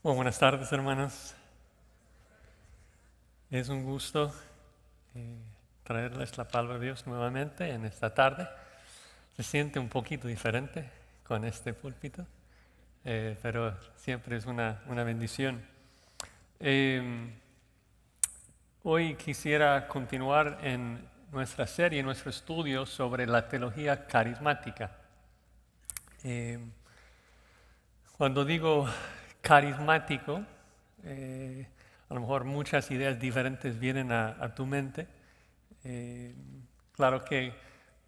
Buenas tardes, hermanos. Es un gusto eh, traerles la palabra de Dios nuevamente en esta tarde. Se siente un poquito diferente con este púlpito, eh, pero siempre es una, una bendición. Eh, hoy quisiera continuar en nuestra serie, nuestro estudio sobre la teología carismática. cuando digo carismático, eh, a lo mejor muchas ideas diferentes vienen a, tu mente. Eh, claro que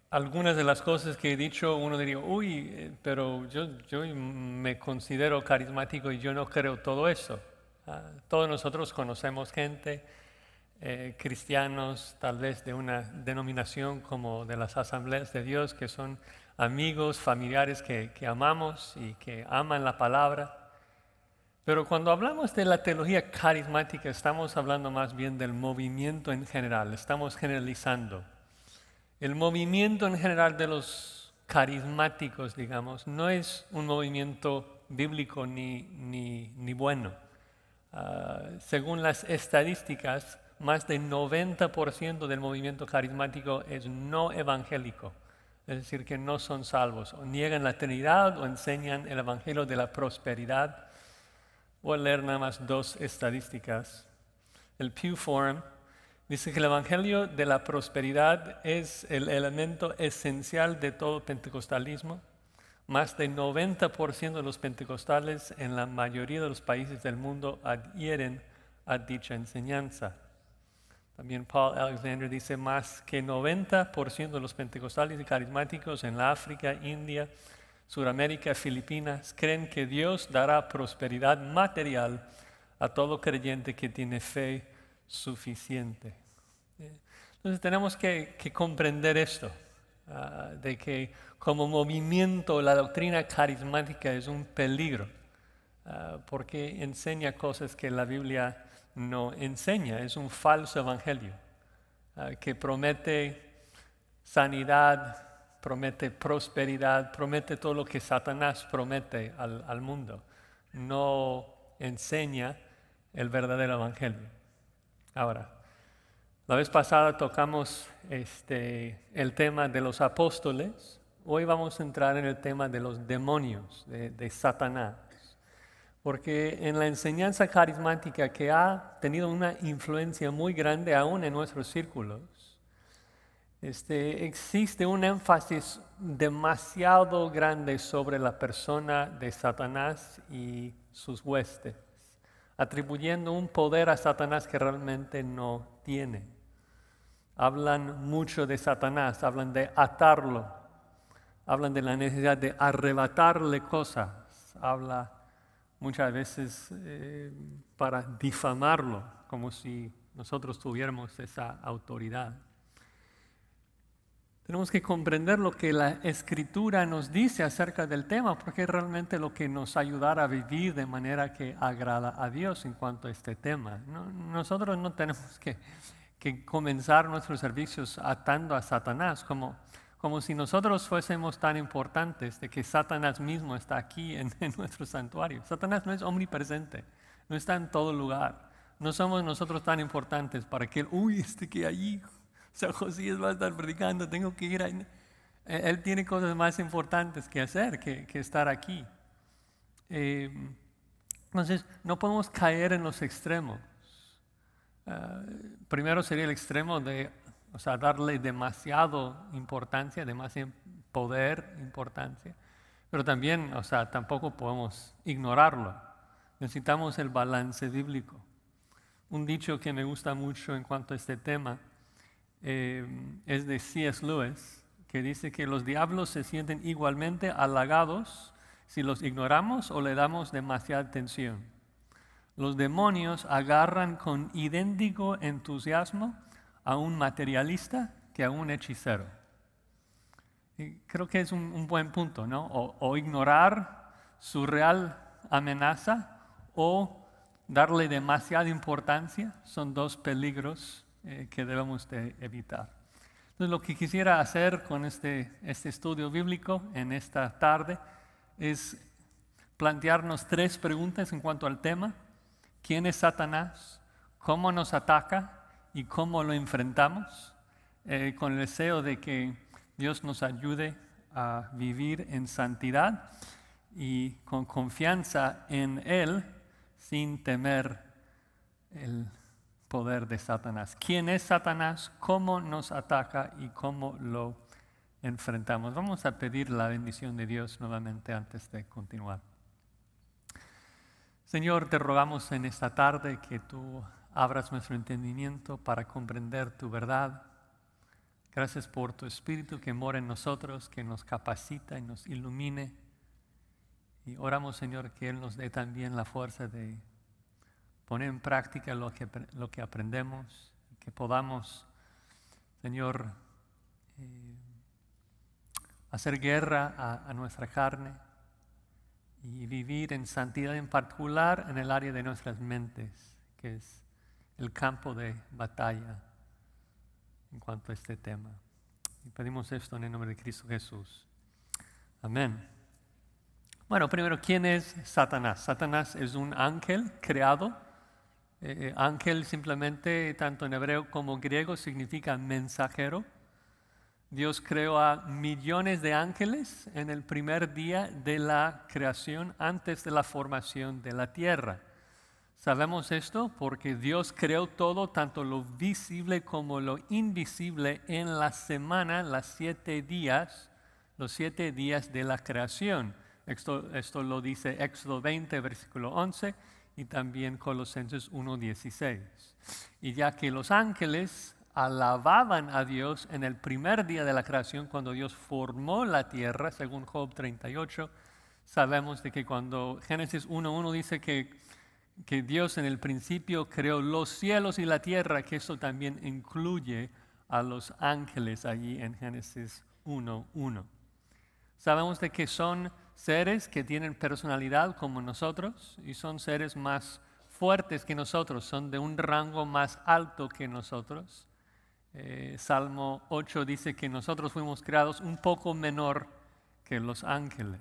algunas de las cosas que he dicho, uno diría, uy, eh, pero yo, me considero carismático y yo no creo todo eso. Ah, todos nosotros conocemos gente, cristianos, tal vez de una denominación como de las asambleas de Dios, que son amigos, familiares que amamos y que aman la palabra. Pero cuando hablamos de la teología carismática, estamos hablando más bien del movimiento en general, estamos generalizando. El movimiento en general de los carismáticos, digamos, no es un movimiento bíblico ni, ni, bueno. Ah, según las estadísticas, más del 90% del movimiento carismático es no evangélico, es decir, que no son salvos, o niegan la Trinidad o enseñan el Evangelio de la prosperidad Voy a leer nada más dos estadísticas. El Pew Forum dice que el Evangelio de la prosperidad es el elemento esencial de todo pentecostalismo. Más del 90% de los pentecostales en la mayoría de los países del mundo adhieren a dicha enseñanza. También Paul Alexander dice más que 90% de los pentecostales y carismáticos en África, India, Suramérica, Filipinas, creen que Dios dará prosperidad material a todo creyente que tiene fe suficiente. Entonces tenemos que, comprender esto, ah, de que como movimiento la doctrina carismática es un peligro, ah, porque enseña cosas que la Biblia no enseña, es un falso evangelio, ah, que promete sanidad, promete prosperidad, promete todo lo que Satanás promete al, mundo. No enseña el verdadero evangelio. Ahora, la vez pasada tocamos este, el tema de los apóstoles. Hoy vamos a entrar en el tema de los demonios, de, de Satanás. Porque en la enseñanza carismática que ha tenido una influencia muy grande aún en nuestros círculos, este, existe un énfasis demasiado grande sobre la persona de Satanás y sus huestes, atribuyendo un poder a Satanás que realmente no tiene. Hablan mucho de Satanás, hablan de atarlo, hablan de la necesidad de arrebatarle cosas, habla muchas veces eh, para difamarlo, como si nosotros tuviéramos esa autoridad. Tenemos que comprender lo que la escritura nos dice acerca del tema, porque es realmente lo que nos ayudará a vivir de manera que agrada a Dios en cuanto a este tema. nosotros no tenemos que, comenzar nuestros servicios atando a Satanás, como, como si nosotros fuésemos tan importantes de que Satanás mismo está aquí en, en nuestro santuario. Satanás no es omnipresente, no está en todo lugar. No somos nosotros tan importantes para que, uy, este que allí San Josías va a estar predicando, tengo que ir ahí. Eh, él tiene cosas más importantes que hacer que, estar aquí. Eh, entonces, no podemos caer en los extremos. Ah, primero sería el extremo de o sea, darle demasiado importancia, demasiado poder, importancia. Pero también, o sea, tampoco podemos ignorarlo. Necesitamos el balance bíblico. Un dicho que me gusta mucho en cuanto a este tema eh, es de C.S. Lewis, que dice que los diablos se sienten igualmente halagados si los ignoramos o le damos demasiada atención. Los demonios agarran con idéntico entusiasmo a un materialista que a un hechicero. Creo que es un, buen punto, ¿no? O, ignorar su real amenaza o darle demasiada importancia son dos peligros eh, que debemos de evitar. Entonces, lo que quisiera hacer con este, este estudio bíblico en esta tarde es plantearnos tres preguntas en cuanto al tema. ¿Quién es Satanás? ¿Cómo nos ataca? ¿Y cómo lo enfrentamos? Eh, con el deseo de que Dios nos ayude a vivir en santidad y con confianza en Él sin temer el poder de Satanás. ¿Quién es Satanás? ¿Cómo nos ataca y cómo lo enfrentamos? Vamos a pedir la bendición de Dios nuevamente antes de continuar. Señor, te rogamos en esta tarde que tú abras nuestro entendimiento para comprender tu verdad. Gracias por tu Espíritu que mora en nosotros, que nos capacita y nos ilumine. Y oramos, Señor, que Él nos dé también la fuerza de poner en práctica lo que, lo que aprendemos, que podamos, Señor, eh, hacer guerra a, a nuestra carne y vivir en santidad en particular en el área de nuestras mentes, que es el campo de batalla en cuanto a este tema. Y pedimos esto en el nombre de Cristo Jesús. Amén. Bueno, primero, ¿quién es Satanás? Satanás es un ángel creado eh, eh, ángel simplemente, tanto en hebreo como griego, significa mensajero. Dios creó a millones de ángeles en el primer día de la creación, antes de la formación de la tierra. Sabemos esto porque Dios creó todo, tanto lo visible como lo invisible, en la semana, las siete días, los siete días de la creación. Esto, esto lo dice Éxodo 20, versículo 11 y también Colosenses 1.16. Y ya que los ángeles alababan a Dios en el primer día de la creación, cuando Dios formó la tierra, según Job 38, sabemos de que cuando Génesis 1.1 dice que, que Dios en el principio creó los cielos y la tierra, que eso también incluye a los ángeles allí en Génesis 1.1. Sabemos de que son seres que tienen personalidad como nosotros y son seres más fuertes que nosotros, son de un rango más alto que nosotros. Eh, Salmo 8 dice que nosotros fuimos creados un poco menor que los ángeles.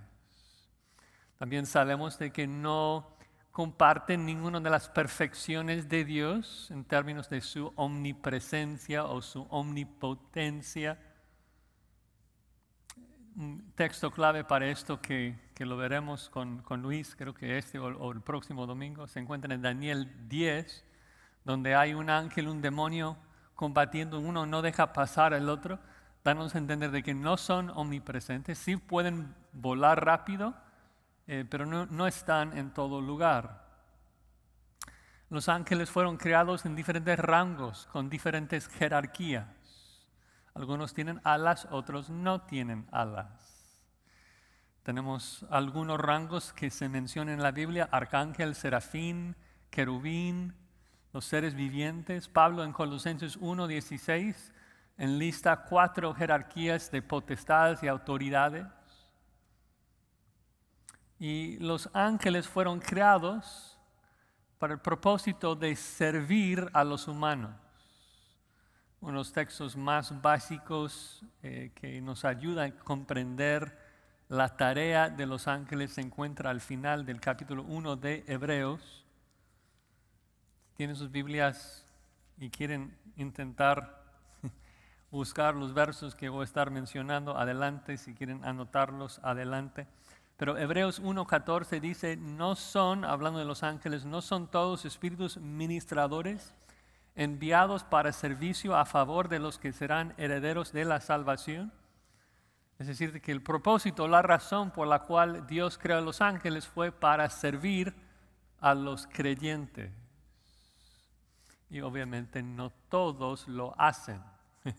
También sabemos de que no comparten ninguna de las perfecciones de Dios en términos de su omnipresencia o su omnipotencia un texto clave para esto que, que lo veremos con, con, Luis, creo que este o, el próximo domingo, se encuentra en Daniel 10, donde hay un ángel, un demonio combatiendo, uno no deja pasar al otro, danos a entender de que no son omnipresentes, sí pueden volar rápido, eh, pero no, no están en todo lugar. Los ángeles fueron creados en diferentes rangos, con diferentes jerarquías. Algunos tienen alas, otros no tienen alas. Tenemos algunos rangos que se mencionan en la Biblia, arcángel, serafín, querubín, los seres vivientes. Pablo en Colosenses 1.16 enlista cuatro jerarquías de potestades y autoridades. Y los ángeles fueron creados para el propósito de servir a los humanos unos textos más básicos eh, que nos ayudan a comprender la tarea de los ángeles se encuentra al final del capítulo 1 de Hebreos. Tienen sus Biblias y quieren intentar buscar los versos que voy a estar mencionando adelante, si quieren anotarlos adelante. Pero Hebreos 1.14 dice, no son, hablando de los ángeles, no son todos espíritus ministradores enviados para servicio a favor de los que serán herederos de la salvación. Es decir, que el propósito, la razón por la cual Dios creó a los ángeles fue para servir a los creyentes. Y obviamente no todos lo hacen.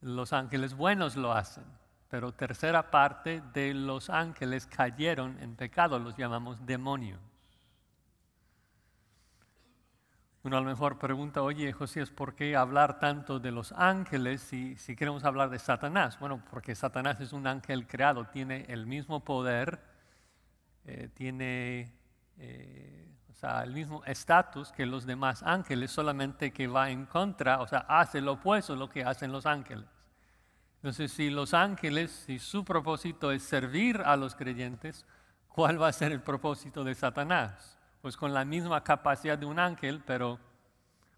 Los ángeles buenos lo hacen, pero tercera parte de los ángeles cayeron en pecado, los llamamos demonios. Uno a lo mejor pregunta, oye Josías, ¿por qué hablar tanto de los ángeles si, si queremos hablar de Satanás? Bueno, porque Satanás es un ángel creado, tiene el mismo poder, eh, tiene eh, o sea, el mismo estatus que los demás ángeles, solamente que va en contra, o sea, hace lo opuesto a lo que hacen los ángeles. Entonces, si los ángeles, si su propósito es servir a los creyentes, ¿cuál va a ser el propósito de Satanás? Pues con la misma capacidad de un ángel, pero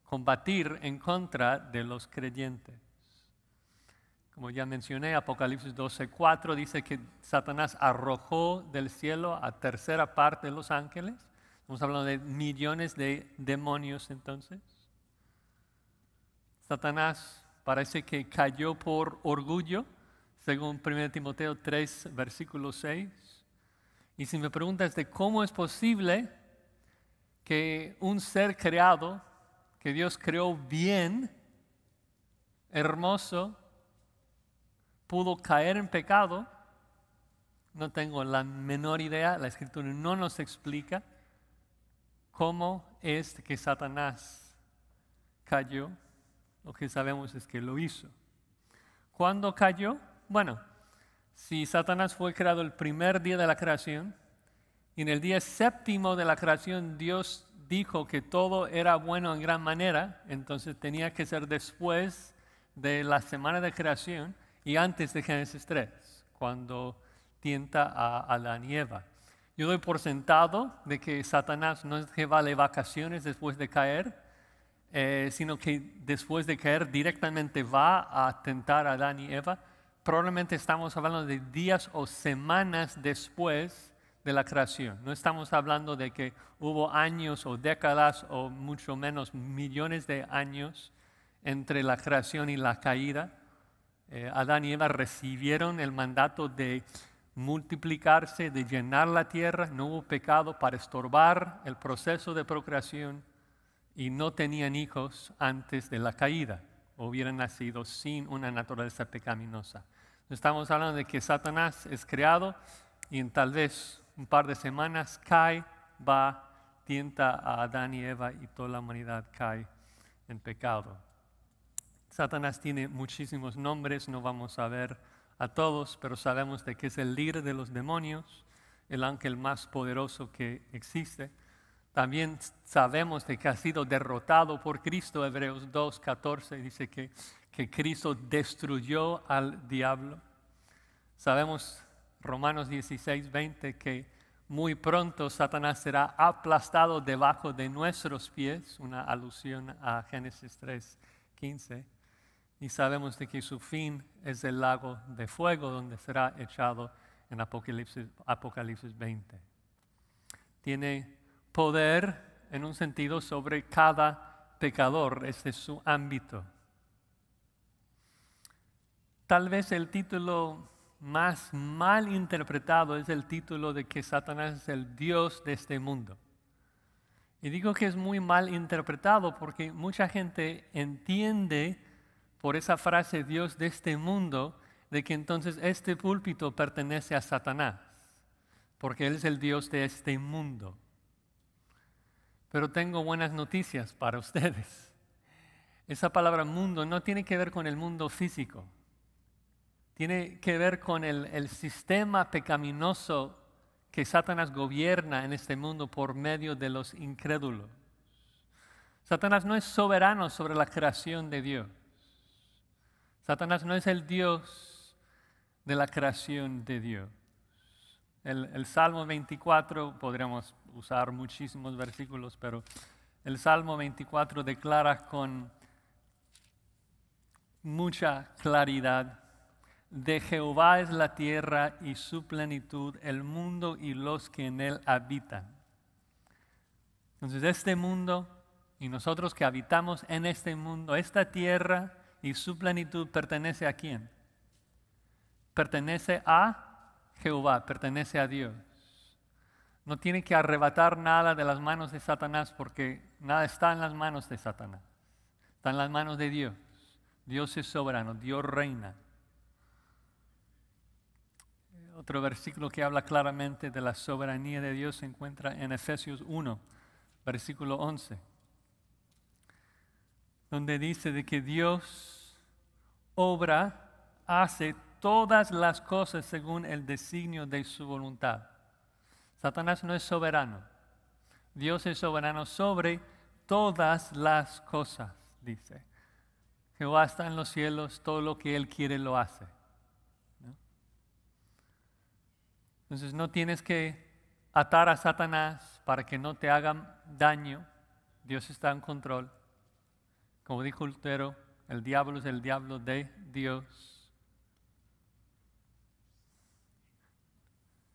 combatir en contra de los creyentes. Como ya mencioné, Apocalipsis 12:4 dice que Satanás arrojó del cielo a tercera parte de los ángeles. Estamos hablando de millones de demonios entonces. Satanás parece que cayó por orgullo, según 1 Timoteo 3, versículo 6. Y si me preguntas de cómo es posible que un ser creado, que Dios creó bien, hermoso, pudo caer en pecado, no tengo la menor idea, la escritura no nos explica cómo es que Satanás cayó. Lo que sabemos es que lo hizo. ¿Cuándo cayó? Bueno, si Satanás fue creado el primer día de la creación, y en el día séptimo de la creación Dios dijo que todo era bueno en gran manera, entonces tenía que ser después de la semana de creación, y antes de Génesis 3, cuando tienta a Adán y Eva. Yo doy por sentado de que Satanás no es que vale vacaciones después de caer, eh, sino que después de caer directamente va a tentar a Adán y Eva. Probablemente estamos hablando de días o semanas después de la creación. No estamos hablando de que hubo años o décadas o mucho menos millones de años entre la creación y la caída eh, Adán y Eva recibieron el mandato de multiplicarse, de llenar la tierra, no hubo pecado para estorbar el proceso de procreación y no tenían hijos antes de la caída, hubieran nacido sin una naturaleza pecaminosa. Estamos hablando de que Satanás es creado y en tal vez un par de semanas cae, va, tienta a Adán y Eva y toda la humanidad cae en pecado. Satanás tiene muchísimos nombres, no vamos a ver a todos, pero sabemos de que es el líder de los demonios, el ángel más poderoso que existe. También sabemos de que ha sido derrotado por Cristo, Hebreos 2, 14 dice que, que Cristo destruyó al diablo. Sabemos, Romanos 16, 20, que muy pronto Satanás será aplastado debajo de nuestros pies, una alusión a Génesis 3, 15 y sabemos de que su fin es el lago de fuego donde será echado en Apocalipsis, Apocalipsis 20. Tiene poder en un sentido sobre cada pecador, este es su ámbito. Tal vez el título más mal interpretado es el título de que Satanás es el Dios de este mundo. Y digo que es muy mal interpretado porque mucha gente entiende por esa frase Dios de este mundo, de que entonces este púlpito pertenece a Satanás, porque Él es el Dios de este mundo. Pero tengo buenas noticias para ustedes. Esa palabra mundo no tiene que ver con el mundo físico, tiene que ver con el, el sistema pecaminoso que Satanás gobierna en este mundo por medio de los incrédulos. Satanás no es soberano sobre la creación de Dios. Satanás no es el Dios de la creación de Dios. El, Salmo 24, podríamos usar muchísimos versículos, pero el Salmo 24 declara con mucha claridad, de Jehová es la tierra y su plenitud, el mundo y los que en él habitan. Entonces este mundo y nosotros que habitamos en este mundo, esta tierra, y su plenitud pertenece a quién? Pertenece a Jehová, pertenece a Dios. No tiene que arrebatar nada de las manos de Satanás porque nada está en las manos de Satanás. Está en las manos de Dios. Dios es soberano, Dios reina. Otro versículo que habla claramente de la soberanía de Dios se encuentra en Efesios 1, versículo 11 donde dice de que Dios obra, hace todas las cosas según el designio de su voluntad. Satanás no es soberano. Dios es soberano sobre todas las cosas, dice. Jehová está en los cielos, todo lo que Él quiere lo hace. Entonces no tienes que atar a Satanás para que no te hagan daño. Dios está en control. Como dijo Lutero, el diablo es el diablo de Dios.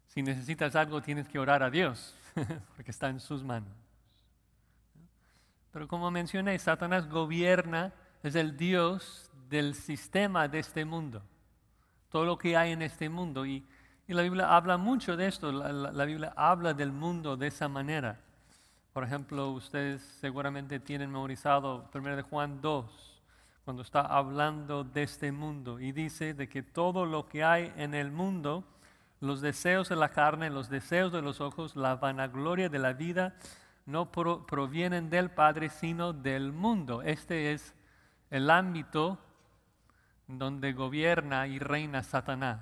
Si necesitas algo, tienes que orar a Dios, porque está en sus manos. Pero como mencioné, Satanás gobierna, es el Dios del sistema de este mundo, todo lo que hay en este mundo. Y, la Biblia habla mucho de esto, la, Biblia habla del mundo de esa manera. Por ejemplo, ustedes seguramente tienen memorizado 1 de Juan 2, cuando está hablando de este mundo y dice de que todo lo que hay en el mundo, los deseos de la carne, los deseos de los ojos, la vanagloria de la vida, no provienen del Padre, sino del mundo. Este es el ámbito donde gobierna y reina Satanás,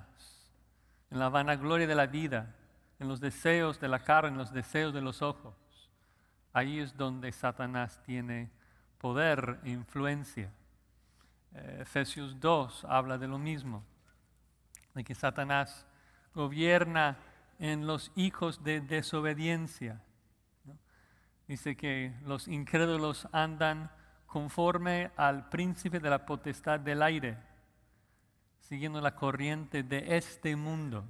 en la vanagloria de la vida, en los deseos de la carne, en los deseos de los ojos. Ahí es donde Satanás tiene poder e influencia. Eh, Efesios 2 habla de lo mismo, de que Satanás gobierna en los hijos de desobediencia. Dice que los incrédulos andan conforme al príncipe de la potestad del aire, siguiendo la corriente de este mundo.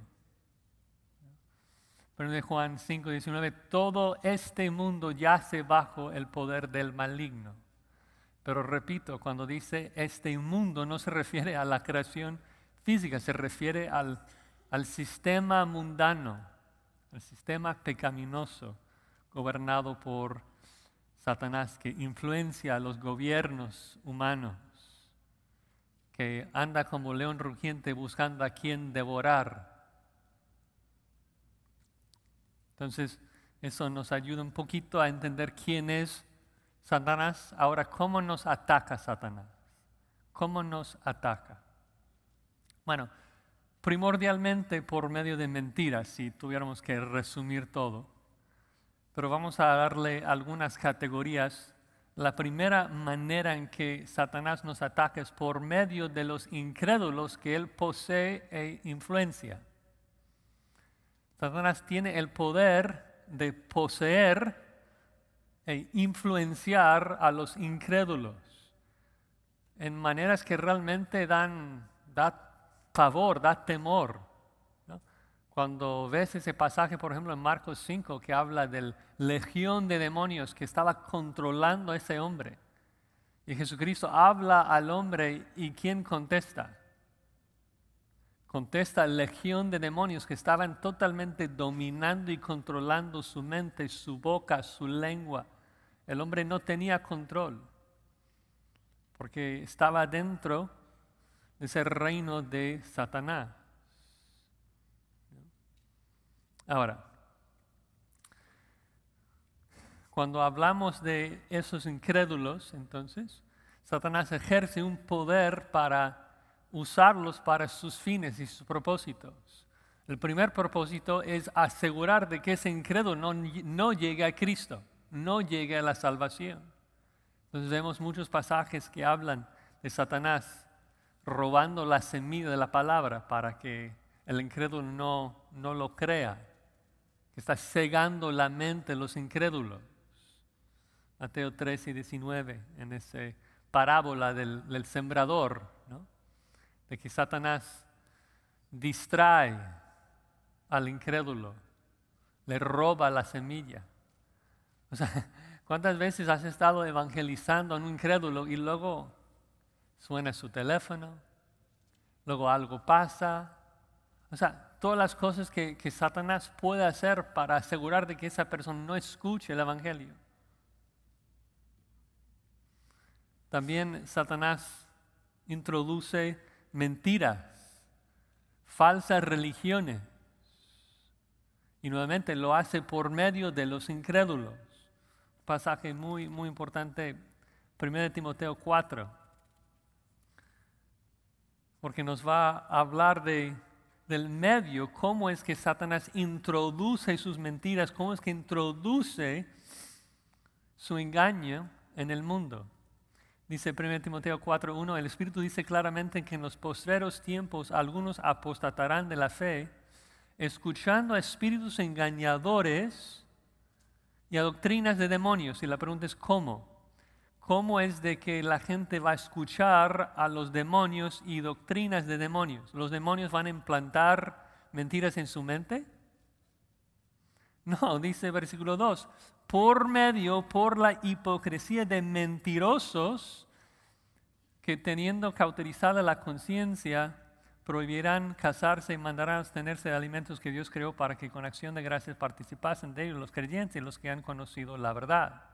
Pero de Juan 5, 19, todo este mundo yace bajo el poder del maligno. Pero repito, cuando dice este mundo no se refiere a la creación física, se refiere al, al sistema mundano, al sistema pecaminoso gobernado por Satanás, que influencia a los gobiernos humanos, que anda como león rugiente buscando a quien devorar. Entonces, eso nos ayuda un poquito a entender quién es Satanás. Ahora, ¿cómo nos ataca Satanás? ¿Cómo nos ataca? Bueno, primordialmente por medio de mentiras, si tuviéramos que resumir todo pero vamos a darle algunas categorías. La primera manera en que Satanás nos ataca es por medio de los incrédulos que él posee e influencia. Satanás tiene el poder de poseer e influenciar a los incrédulos en maneras que realmente dan, da favor, da temor. Cuando ves ese pasaje, por ejemplo, en Marcos 5, que habla del legión de demonios que estaba controlando a ese hombre. Y Jesucristo habla al hombre y ¿quién contesta? Contesta legión de demonios que estaban totalmente dominando y controlando su mente, su boca, su lengua. El hombre no tenía control porque estaba dentro de ese reino de Satanás. Ahora, cuando hablamos de esos incrédulos, entonces, Satanás ejerce un poder para usarlos para sus fines y sus propósitos. El primer propósito es asegurar de que ese incrédulo no, no llegue a Cristo, no llegue a la salvación. Entonces vemos muchos pasajes que hablan de Satanás robando la semilla de la palabra para que el incrédulo no, no lo crea está cegando la mente los incrédulos. Mateo 13 y 19, en esa parábola del, sembrador, de que Satanás distrae al incrédulo, le roba la semilla. O sea, ¿cuántas veces has estado evangelizando a un incrédulo y luego suena su teléfono, luego algo pasa? O sea, todas las cosas que, Satanás puede hacer para asegurar de que esa persona no escuche el Evangelio. También Satanás introduce mentiras, falsas religiones. Y nuevamente lo hace por medio de los incrédulos. Pasaje muy, muy importante, 1 Timoteo 4. Porque nos va a hablar de del medio, cómo es que Satanás introduce sus mentiras, cómo es que introduce su engaño en el mundo. Dice 1 Timoteo 4.1, el Espíritu dice claramente que en los postreros tiempos algunos apostatarán de la fe, escuchando a espíritus engañadores y a doctrinas de demonios. Y la pregunta es ¿cómo? ¿Cómo es de que la gente va a escuchar a los demonios y doctrinas de demonios? ¿Los demonios van a implantar mentiras en su mente? No, dice versículo 2, por medio, por la hipocresía de mentirosos que teniendo cauterizada la conciencia, prohibirán casarse y mandarán abstenerse de alimentos que Dios creó para que con acción de gracias participasen de ellos los creyentes y los que han conocido la verdad.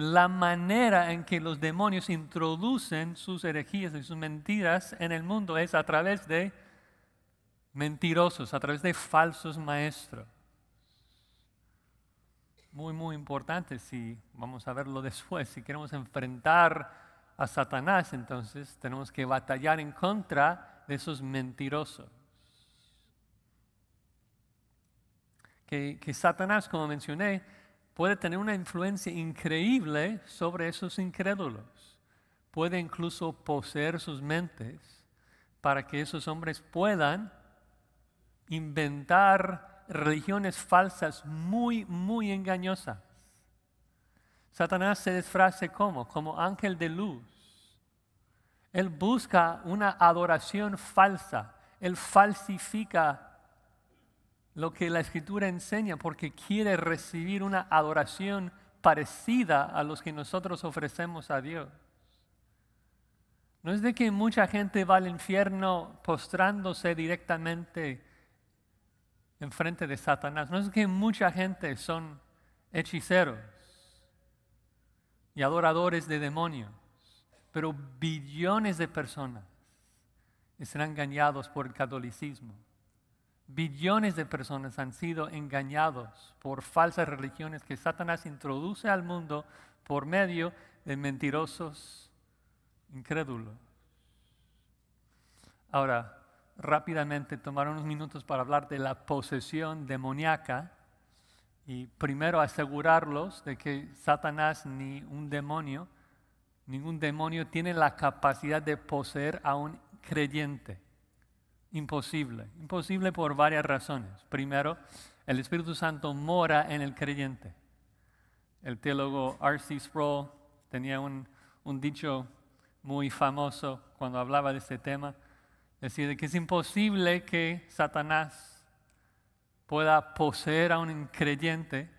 La manera en que los demonios introducen sus herejías y sus mentiras en el mundo es a través de mentirosos, a través de falsos maestros. Muy, muy importante si vamos a verlo después, si queremos enfrentar a Satanás, entonces tenemos que batallar en contra de esos mentirosos. Que, que, Satanás, como mencioné, puede tener una influencia increíble sobre esos incrédulos. Puede incluso poseer sus mentes para que esos hombres puedan inventar religiones falsas muy, muy engañosas. Satanás se disfrace como, como ángel de luz. Él busca una adoración falsa. Él falsifica lo que la escritura enseña porque quiere recibir una adoración parecida a los que nosotros ofrecemos a Dios. No es de que mucha gente va al infierno postrándose directamente en frente de Satanás. No es que mucha gente son hechiceros y adoradores de demonios, pero billones de personas serán engañados por el catolicismo. Billones de personas han sido engañados por falsas religiones que Satanás introduce al mundo por medio de mentirosos incrédulos. Ahora, rápidamente tomar unos minutos para hablar de la posesión demoníaca y primero asegurarlos de que Satanás ni un demonio, ningún demonio tiene la capacidad de poseer a un creyente. Imposible. Imposible por varias razones. Primero, el Espíritu Santo mora en el creyente. El teólogo R.C. Sproul tenía un, un dicho muy famoso cuando hablaba de este tema. Decía que es imposible que Satanás pueda poseer a un creyente,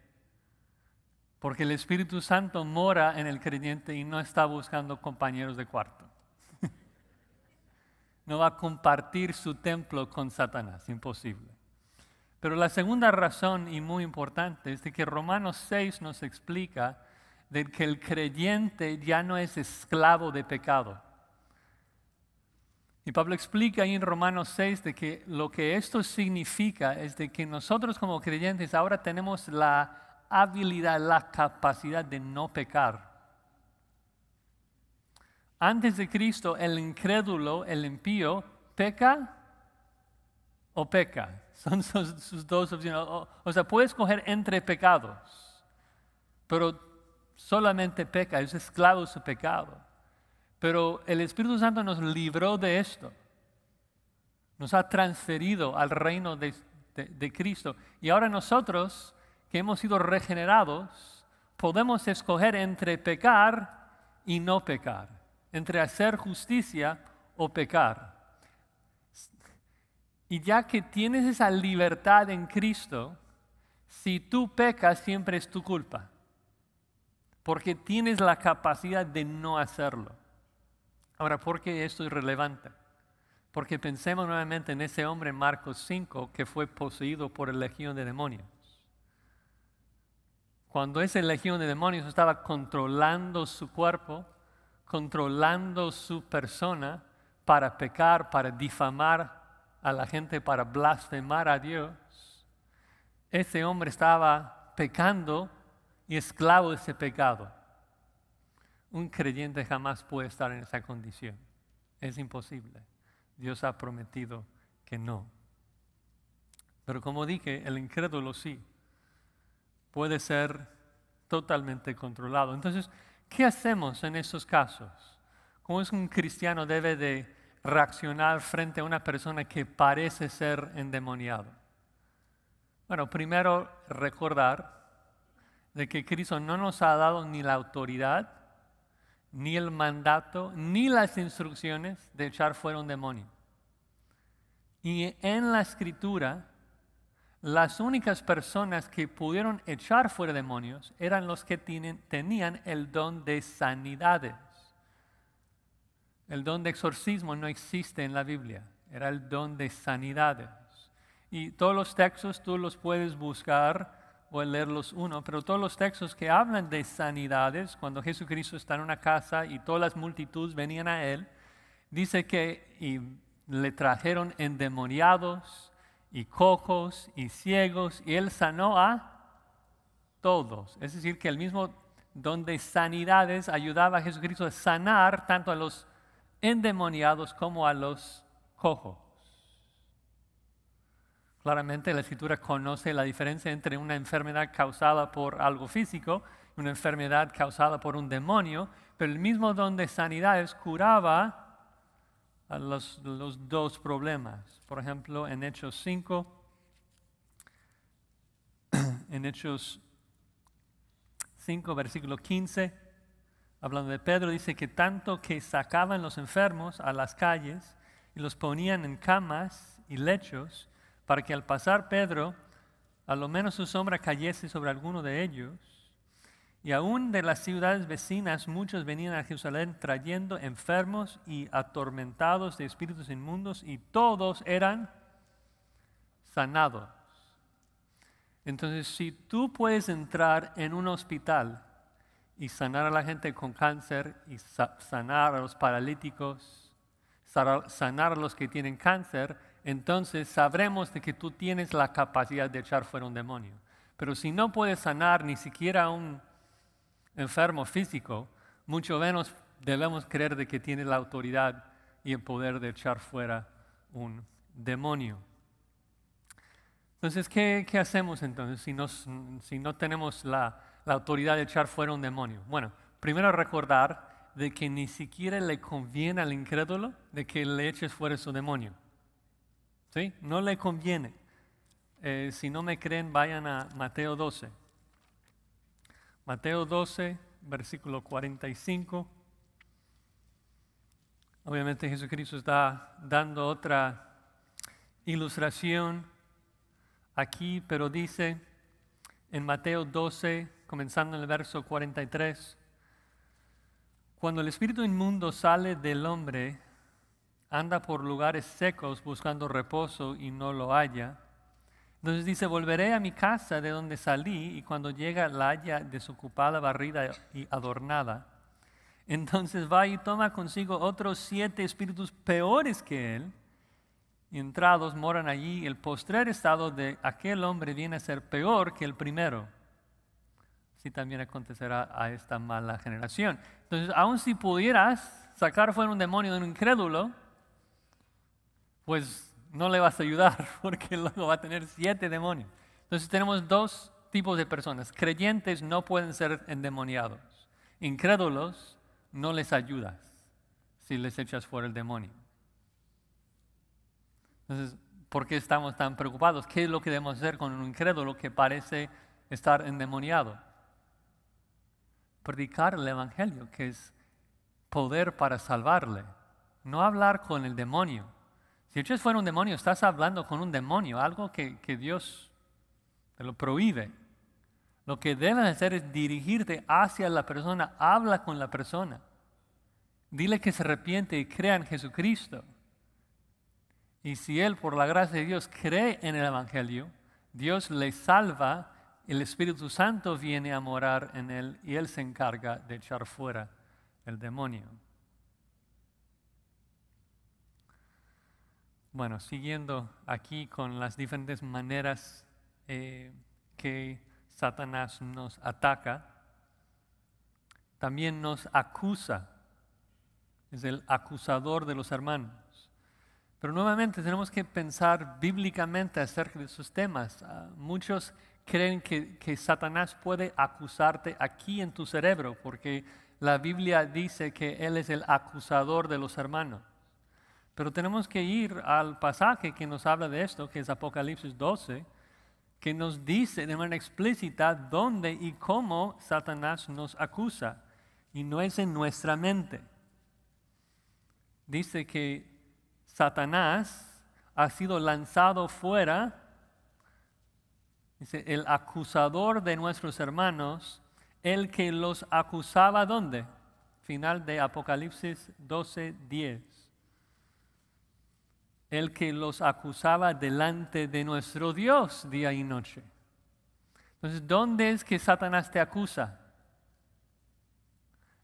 porque el Espíritu Santo mora en el creyente y no está buscando compañeros de cuarto. No va a compartir su templo con Satanás, imposible. Pero la segunda razón y muy importante es de que Romanos 6 nos explica de que el creyente ya no es esclavo de pecado y Pablo explica ahí en Romanos 6 de que lo que esto significa es de que nosotros como creyentes ahora tenemos la habilidad, la capacidad de no pecar. Antes de Cristo, el incrédulo, el impío, peca o peca. Son sus, dos opciones. O, sea, puede escoger entre pecados, pero solamente peca, es esclavo de su pecado. Pero el Espíritu Santo nos libró de esto. Nos ha transferido al reino de, Cristo. Y ahora nosotros, que hemos sido regenerados, podemos escoger entre pecar y no pecar. Entre hacer justicia o pecar. Y ya que tienes esa libertad en Cristo, si tú pecas siempre es tu culpa. Porque tienes la capacidad de no hacerlo. Ahora, ¿por qué esto es relevante? Porque pensemos nuevamente en ese hombre Marcos 5 que fue poseído por el legión de demonios. Cuando esa legión de demonios estaba controlando su cuerpo, controlando su persona para pecar, para difamar a la gente, para blasfemar a Dios, ese hombre estaba pecando y esclavo de ese pecado. Un creyente jamás puede estar en esa condición. Es imposible. Dios ha prometido que no. Pero como dije, el incrédulo sí puede ser totalmente controlado. Entonces, ¿qué hacemos en esos casos? ¿Cómo es que un cristiano debe de reaccionar frente a una persona que parece ser endemoniado? Bueno, primero recordar de que Cristo no nos ha dado ni la autoridad, ni el mandato, ni las instrucciones de echar fuera un demonio. Y en la escritura, las únicas personas que pudieron echar fuera demonios eran los que tenían el don de sanidades. El don de exorcismo no existe en la Biblia, era el don de sanidades. Y todos los textos tú los puedes buscar o leerlos uno, pero todos los textos que hablan de sanidades, cuando Jesucristo está en una casa y todas las multitudes venían a él, dice que le trajeron endemoniados y cojos y ciegos y él sanó a todos. Es decir, que el mismo don de sanidades ayudaba a Jesucristo a sanar tanto a los endemoniados como a los cojos. Claramente la escritura conoce la diferencia entre una enfermedad causada por algo físico y una enfermedad causada por un demonio, pero el mismo don de sanidades curaba a los, los dos problemas. Por ejemplo, en Hechos 5, en Hechos 5, versículo 15, hablando de Pedro, dice que tanto que sacaban los enfermos a las calles y los ponían en camas y lechos, para que al pasar Pedro, a lo menos su sombra cayese sobre alguno de ellos. Y aún de las ciudades vecinas muchos venían a Jerusalén trayendo enfermos y atormentados de espíritus inmundos y todos eran sanados. Entonces, si tú puedes entrar en un hospital y sanar a la gente con cáncer y sanar a los paralíticos, sanar a los que tienen cáncer, entonces sabremos de que tú tienes la capacidad de echar fuera un demonio. Pero si no puedes sanar ni siquiera a un enfermo físico, mucho menos debemos creer de que tienes la autoridad y el poder de echar fuera un demonio. Entonces, ¿qué, hacemos entonces si, no tenemos la, la autoridad de echar fuera un demonio? Bueno, primero recordar de que ni siquiera le conviene al incrédulo de que le eches fuera su demonio. ¿Sí? No le conviene. Eh, si no me creen, vayan a Mateo 12. Mateo 12, versículo 45. Obviamente Jesucristo está dando otra ilustración aquí, pero dice en Mateo 12, comenzando en el verso 43, cuando el espíritu inmundo sale del hombre, anda por lugares secos buscando reposo y no lo halla. Entonces dice, volveré a mi casa de donde salí y cuando llega la haya desocupada, barrida y adornada. Entonces va y toma consigo otros siete espíritus peores que él entrados moran allí. El postrer estado de aquel hombre viene a ser peor que el primero. Así también acontecerá a esta mala generación. Entonces, aun si pudieras sacar fuera un demonio de un incrédulo, pues no le vas a ayudar porque luego va a tener siete demonios. Entonces tenemos dos tipos de personas. Creyentes no pueden ser endemoniados. Incrédulos no les ayudas si les echas fuera el demonio. Entonces, ¿por qué estamos tan preocupados? ¿Qué es lo que debemos hacer con un incrédulo que parece estar endemoniado? Predicar el Evangelio, que es poder para salvarle. No hablar con el demonio si echas fuera un demonio, estás hablando con un demonio, algo que, Dios te lo prohíbe. Lo que debes hacer es dirigirte hacia la persona, habla con la persona. Dile que se arrepiente y crea en Jesucristo. Y si él, por la gracia de Dios, cree en el Evangelio, Dios le salva, el Espíritu Santo viene a morar en él y él se encarga de echar fuera el demonio. Bueno, siguiendo aquí con las diferentes maneras eh, que Satanás nos ataca, también nos acusa, es el acusador de los hermanos. Pero nuevamente tenemos que pensar bíblicamente acerca de esos temas. Ah, muchos creen que, que Satanás puede acusarte aquí en tu cerebro, porque la Biblia dice que Él es el acusador de los hermanos. Pero tenemos que ir al pasaje que nos habla de esto, que es Apocalipsis 12, que nos dice de manera explícita dónde y cómo Satanás nos acusa. Y no es en nuestra mente. Dice que Satanás ha sido lanzado fuera, dice, el acusador de nuestros hermanos, el que los acusaba, ¿dónde? Final de Apocalipsis 12, 10 el que los acusaba delante de nuestro Dios día y noche. Entonces, ¿dónde es que Satanás te acusa?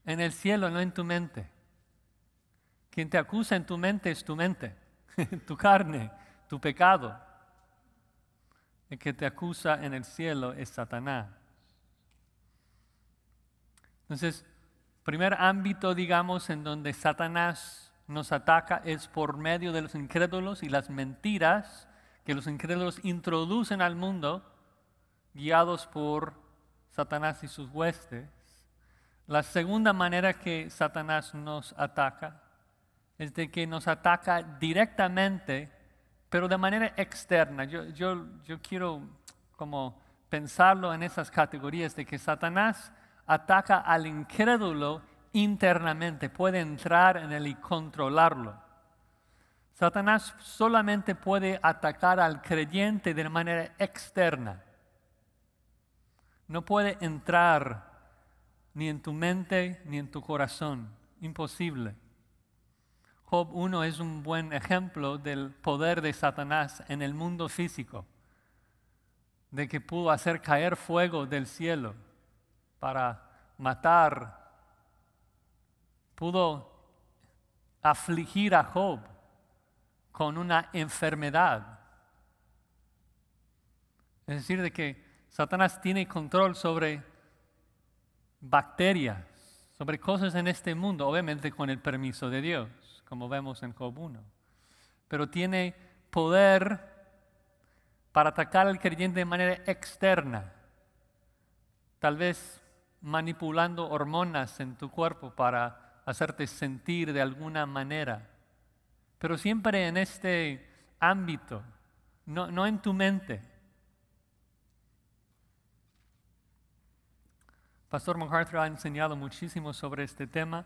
En el cielo, no en tu mente. Quien te acusa en tu mente es tu mente, tu carne, tu pecado. El que te acusa en el cielo es Satanás. Entonces, primer ámbito, digamos, en donde Satanás nos ataca es por medio de los incrédulos y las mentiras que los incrédulos introducen al mundo, guiados por Satanás y sus huestes. La segunda manera que Satanás nos ataca es de que nos ataca directamente, pero de manera externa. Yo, yo, yo quiero como pensarlo en esas categorías de que Satanás ataca al incrédulo internamente, puede entrar en él y controlarlo. Satanás solamente puede atacar al creyente de manera externa. No puede entrar ni en tu mente ni en tu corazón. Imposible. Job 1 es un buen ejemplo del poder de Satanás en el mundo físico, de que pudo hacer caer fuego del cielo para matar pudo afligir a Job con una enfermedad. Es decir, de que Satanás tiene control sobre bacterias, sobre cosas en este mundo, obviamente con el permiso de Dios, como vemos en Job 1. Pero tiene poder para atacar al creyente de manera externa, tal vez manipulando hormonas en tu cuerpo para hacerte sentir de alguna manera, pero siempre en este ámbito, no, en tu mente. Pastor MacArthur ha enseñado muchísimo sobre este tema.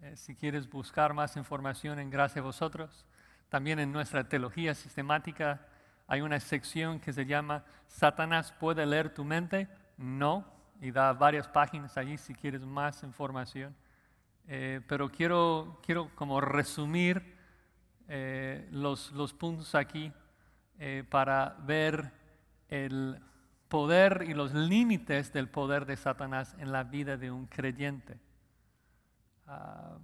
Eh, si quieres buscar más información en Gracia a vosotros, también en nuestra teología sistemática hay una sección que se llama ¿Satanás puede leer tu mente? No, y da varias páginas allí si quieres más información. Eh, pero quiero, quiero como resumir eh, los, los, puntos aquí eh, para ver el poder y los límites del poder de Satanás en la vida de un creyente. Ah,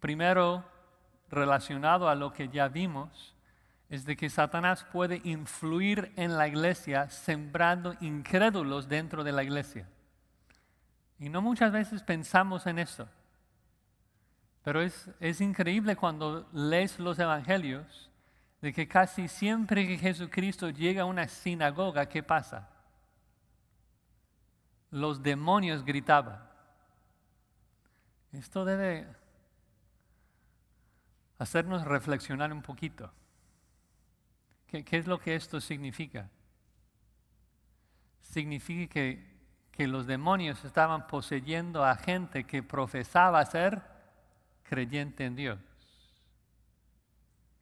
primero, relacionado a lo que ya vimos, es de que Satanás puede influir en la iglesia sembrando incrédulos dentro de la iglesia. Y no muchas veces pensamos en eso. Pero es, increíble cuando lees los evangelios de que casi siempre que Jesucristo llega a una sinagoga, ¿qué pasa? Los demonios gritaban. Esto debe hacernos reflexionar un poquito. ¿Qué, es lo que esto significa? Significa que, que los demonios estaban poseyendo a gente que profesaba ser creyente en Dios.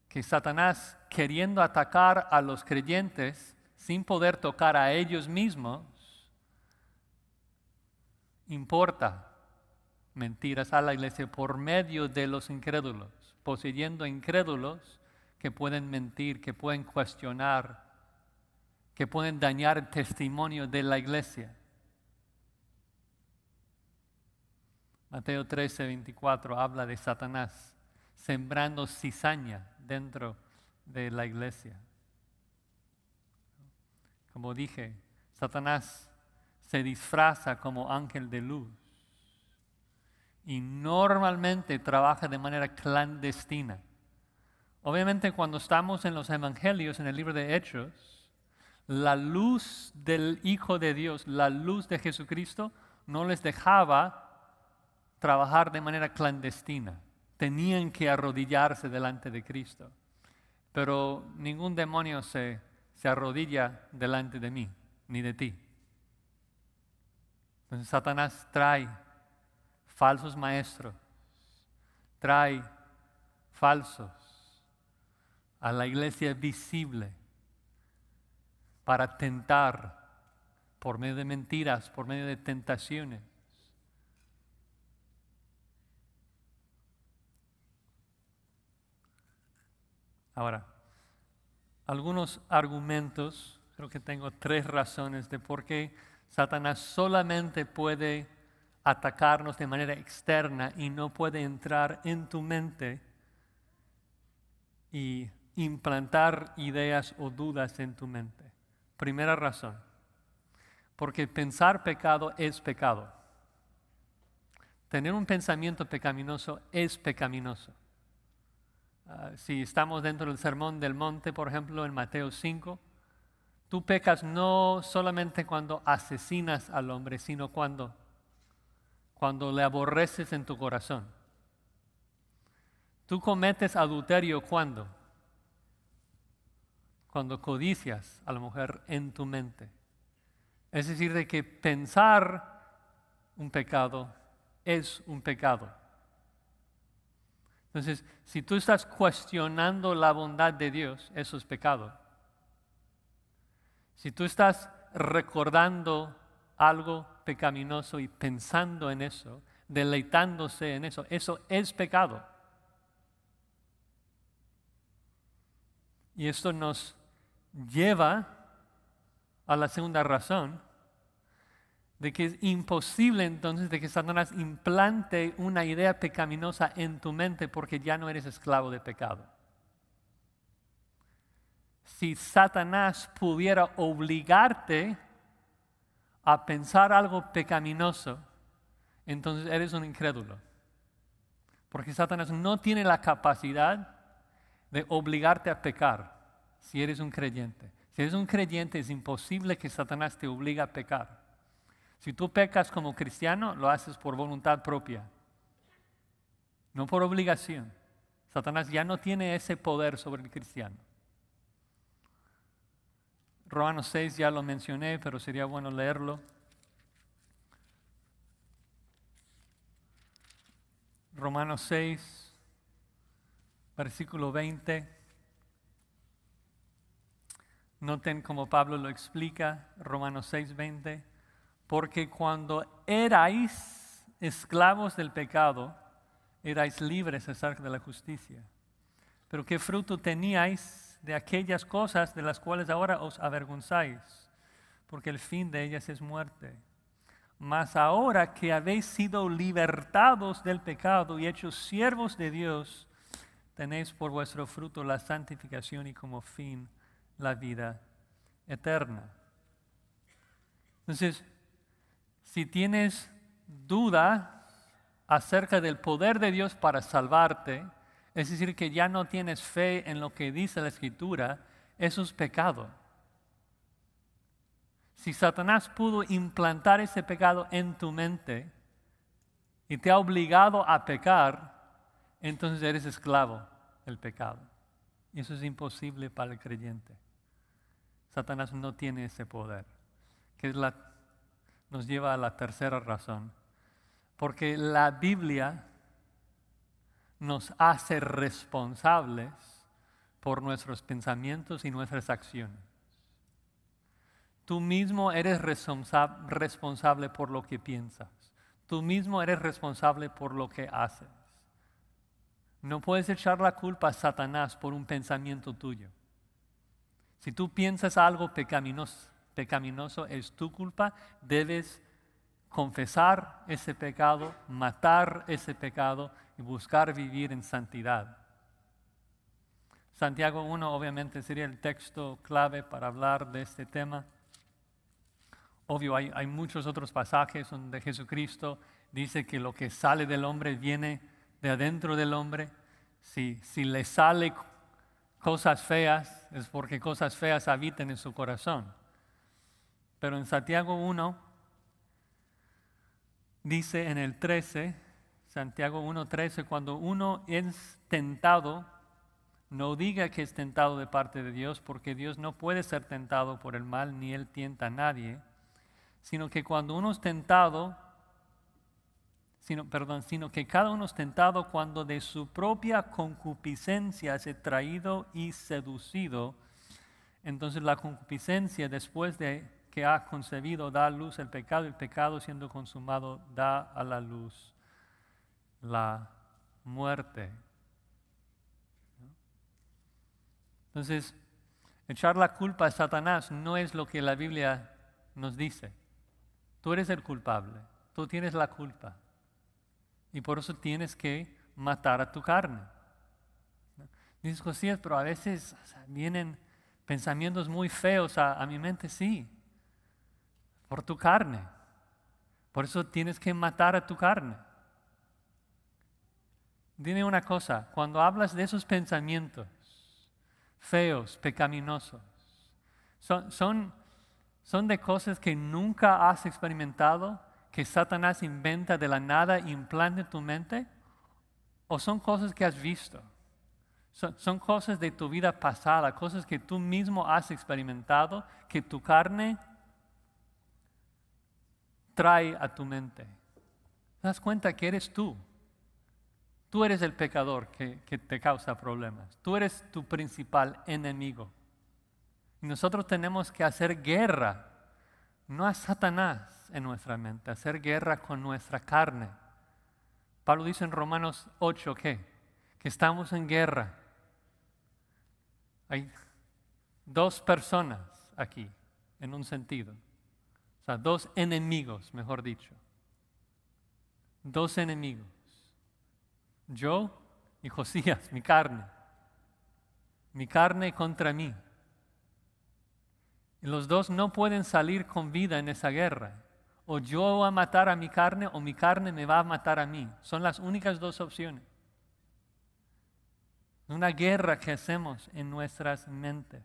Que Satanás, queriendo atacar a los creyentes sin poder tocar a ellos mismos, importa mentiras a la iglesia por medio de los incrédulos, poseyendo incrédulos que pueden mentir, que pueden cuestionar, que pueden dañar el testimonio de la iglesia. Mateo 13, 24 habla de Satanás sembrando cizaña dentro de la iglesia. Como dije, Satanás se disfraza como ángel de luz y normalmente trabaja de manera clandestina. Obviamente cuando estamos en los evangelios, en el libro de Hechos, la luz del Hijo de Dios, la luz de Jesucristo, no les dejaba trabajar de manera clandestina. Tenían que arrodillarse delante de Cristo. Pero ningún demonio se, se arrodilla delante de mí, ni de ti. Entonces Satanás trae falsos maestros, trae falsos a la iglesia visible para tentar por medio de mentiras, por medio de tentaciones. Ahora, algunos argumentos, creo que tengo tres razones de por qué Satanás solamente puede atacarnos de manera externa y no puede entrar en tu mente y implantar ideas o dudas en tu mente. Primera razón, porque pensar pecado es pecado. Tener un pensamiento pecaminoso es pecaminoso. Ah, si estamos dentro del sermón del monte, por ejemplo, en Mateo 5, tú pecas no solamente cuando asesinas al hombre, sino cuando cuando le aborreces en tu corazón. Tú cometes adulterio cuando? Cuando codicias a la mujer en tu mente. Es decir, de que pensar un pecado es un pecado. Entonces, si tú estás cuestionando la bondad de Dios, eso es pecado. Si tú estás recordando algo pecaminoso y pensando en eso, deleitándose en eso, eso es pecado. Y esto nos lleva a la segunda razón, de que es imposible entonces de que Satanás implante una idea pecaminosa en tu mente porque ya no eres esclavo de pecado. Si Satanás pudiera obligarte a pensar algo pecaminoso, entonces eres un incrédulo. Porque Satanás no tiene la capacidad de obligarte a pecar si eres un creyente. Si eres un creyente es imposible que Satanás te obligue a pecar. Si tú pecas como cristiano, lo haces por voluntad propia, no por obligación. Satanás ya no tiene ese poder sobre el cristiano. Romanos 6 ya lo mencioné, pero sería bueno leerlo. Romanos 6, versículo 20. Noten como Pablo lo explica, Romanos 6, 20. Porque cuando erais esclavos del pecado, erais libres acerca de la justicia. Pero ¿qué fruto teníais? de aquellas cosas de las cuales ahora os avergonzáis, porque el fin de ellas es muerte. Mas ahora que habéis sido libertados del pecado y hechos siervos de Dios, tenéis por vuestro fruto la santificación y como fin la vida eterna. Entonces, si tienes duda acerca del poder de Dios para salvarte, es decir, que ya no tienes fe en lo que dice la escritura, eso es pecado. Si Satanás pudo implantar ese pecado en tu mente y te ha obligado a pecar, entonces eres esclavo del pecado. Eso es imposible para el creyente. Satanás no tiene ese poder, que es la, nos lleva a la tercera razón. Porque la Biblia nos hace responsables por nuestros pensamientos y nuestras acciones. Tú mismo eres responsable por lo que piensas. Tú mismo eres responsable por lo que haces. No puedes echar la culpa a Satanás por un pensamiento tuyo. Si tú piensas algo pecaminoso, pecaminoso es tu culpa, debes confesar ese pecado, matar ese pecado y buscar vivir en santidad. Santiago 1 obviamente sería el texto clave para hablar de este tema. Obvio, hay, hay, muchos otros pasajes donde Jesucristo dice que lo que sale del hombre viene de adentro del hombre. Si, si le sale cosas feas, es porque cosas feas habitan en su corazón. Pero en Santiago 1 dice en el 13, Santiago 1.13, cuando uno es tentado, no diga que es tentado de parte de Dios, porque Dios no puede ser tentado por el mal, ni Él tienta a nadie, sino que cuando uno es tentado, sino, perdón, sino que cada uno es tentado cuando de su propia concupiscencia es traído y seducido. Entonces la concupiscencia después de que ha concebido da a luz el pecado, el pecado siendo consumado da a la luz la muerte. Entonces, echar la culpa a Satanás no es lo que la Biblia nos dice. Tú eres el culpable, tú tienes la culpa. Y por eso tienes que matar a tu carne. Dices, Josías, pero a veces vienen pensamientos muy feos a, a mi mente, sí, por tu carne. Por eso tienes que matar a tu carne. Dime una cosa, cuando hablas de esos pensamientos feos, pecaminosos, son, son, son de cosas que nunca has experimentado, que Satanás inventa de la nada e implanta en tu mente? ¿O son cosas que has visto? Son, son, cosas de tu vida pasada, cosas que tú mismo has experimentado, que tu carne trae a tu mente. ¿Te das cuenta que eres tú? Tú eres el pecador que, que te causa problemas. Tú eres tu principal enemigo. Y nosotros tenemos que hacer guerra, no a Satanás, en nuestra mente, hacer guerra con nuestra carne. Pablo dice en Romanos 8 que, que estamos en guerra. Hay dos personas aquí, en un sentido. Sea, dos enemigos, mejor dicho. Dos enemigos. Yo y Josías, mi carne. Mi carne contra mí. Y los dos no pueden salir con vida en esa guerra o yo voy a matar a mi carne o mi carne me va a matar a mí. Son las únicas dos opciones. Una guerra que hacemos en nuestras mentes.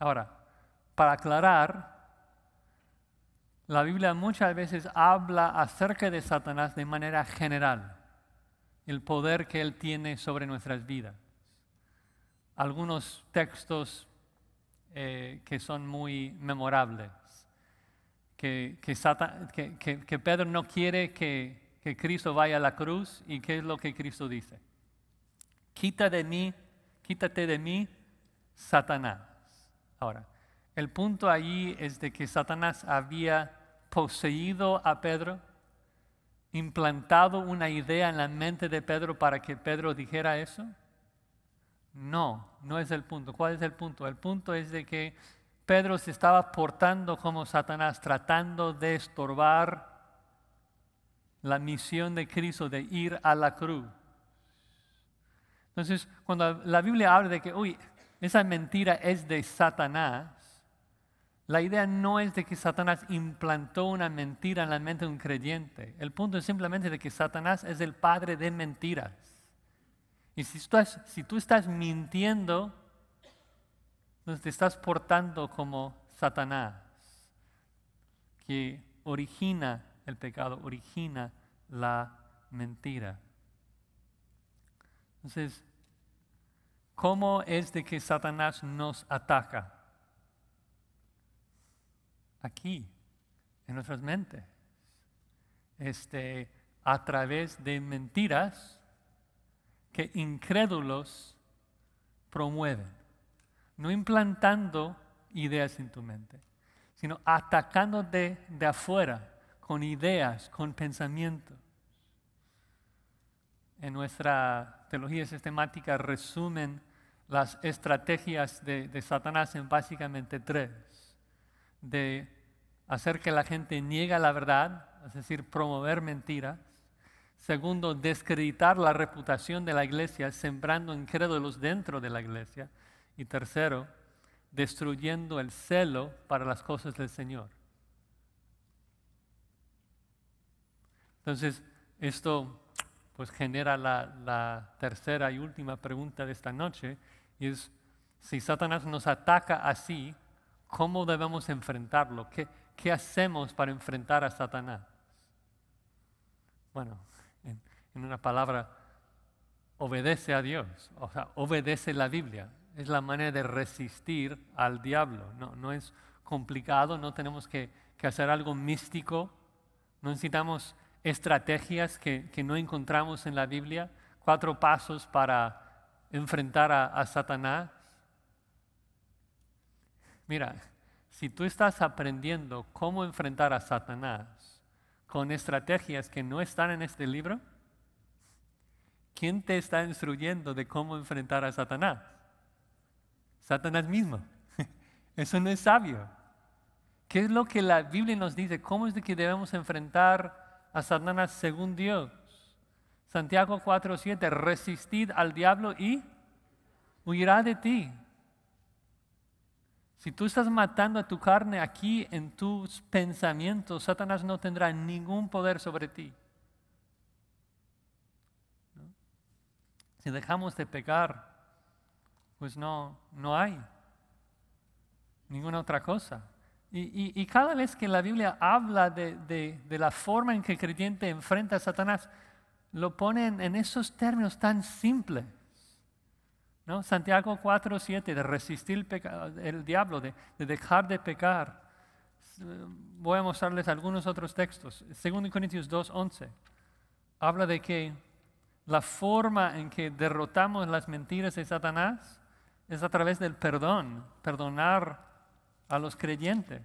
Ahora, para aclarar, la Biblia muchas veces habla acerca de Satanás de manera general, el poder que él tiene sobre nuestras vidas. Algunos textos eh, que son muy memorables. Que, que, Pedro no quiere que, Cristo vaya a la cruz y qué es lo que Cristo dice. Quita de mí, quítate de mí, Satanás. Ahora, el punto allí es de que Satanás había poseído a Pedro, implantado una idea en la mente de Pedro para que Pedro dijera eso. No, no es el punto. ¿Cuál es el punto? El punto es de que Pedro se estaba portando como Satanás, tratando de estorbar la misión de Cristo de ir a la cruz. Entonces, cuando la Biblia habla de que, uy, esa mentira es de Satanás, la idea no es de que Satanás implantó una mentira en la mente de un creyente. El punto es simplemente de que Satanás es el padre de mentiras. Y si, tú estás mintiendo, entonces te estás portando como Satanás, que origina el pecado, origina la mentira. Entonces, ¿cómo es de que Satanás nos ataca? Aquí, en nuestras mentes. Este, a través de mentiras que incrédulos promueven, no implantando ideas en tu mente, sino atacando de, afuera con ideas, con pensamientos. En nuestra teología sistemática resumen las estrategias de Satanás en básicamente tres. De hacer que la gente niegue la verdad, es decir, promover mentiras Segundo, descreditar la reputación de la iglesia, sembrando incrédulos dentro de la iglesia. Y tercero, destruyendo el celo para las cosas del Señor. Entonces, esto pues genera la, tercera y última pregunta de esta noche, y es, si Satanás nos ataca así, ¿cómo debemos enfrentarlo? ¿Qué, qué hacemos para enfrentar a Satanás? Bueno, en una palabra, obedece a Dios, o sea, obedece la Biblia. Es la manera de resistir al diablo. No, no es complicado, no tenemos que, hacer algo místico, no necesitamos estrategias que, no encontramos en la Biblia, cuatro pasos para enfrentar a Satanás. Mira, si tú estás aprendiendo cómo enfrentar a Satanás con estrategias que no están en este libro, ¿quién te está instruyendo de cómo enfrentar a Satanás? Satanás mismo. Eso no es sabio. ¿Qué es lo que la Biblia nos dice? ¿Cómo es que debemos enfrentar a Satanás según Dios? Santiago 4:7, resistid al diablo y huirá de ti. Si tú estás matando a tu carne aquí en tus pensamientos, Satanás no tendrá ningún poder sobre ti. Si dejamos de pecar, pues no, no hay ninguna otra cosa. Y, cada vez que la Biblia habla de, la forma en que el creyente enfrenta a Satanás, lo pone en esos términos tan simples. ¿No? Santiago 4, 7, de resistir el, diablo, de, dejar de pecar. Voy a mostrarles algunos otros textos. 2 Corintios 2, 11 habla de que la forma en que derrotamos las mentiras de Satanás es a través del perdón, perdonar a los creyentes.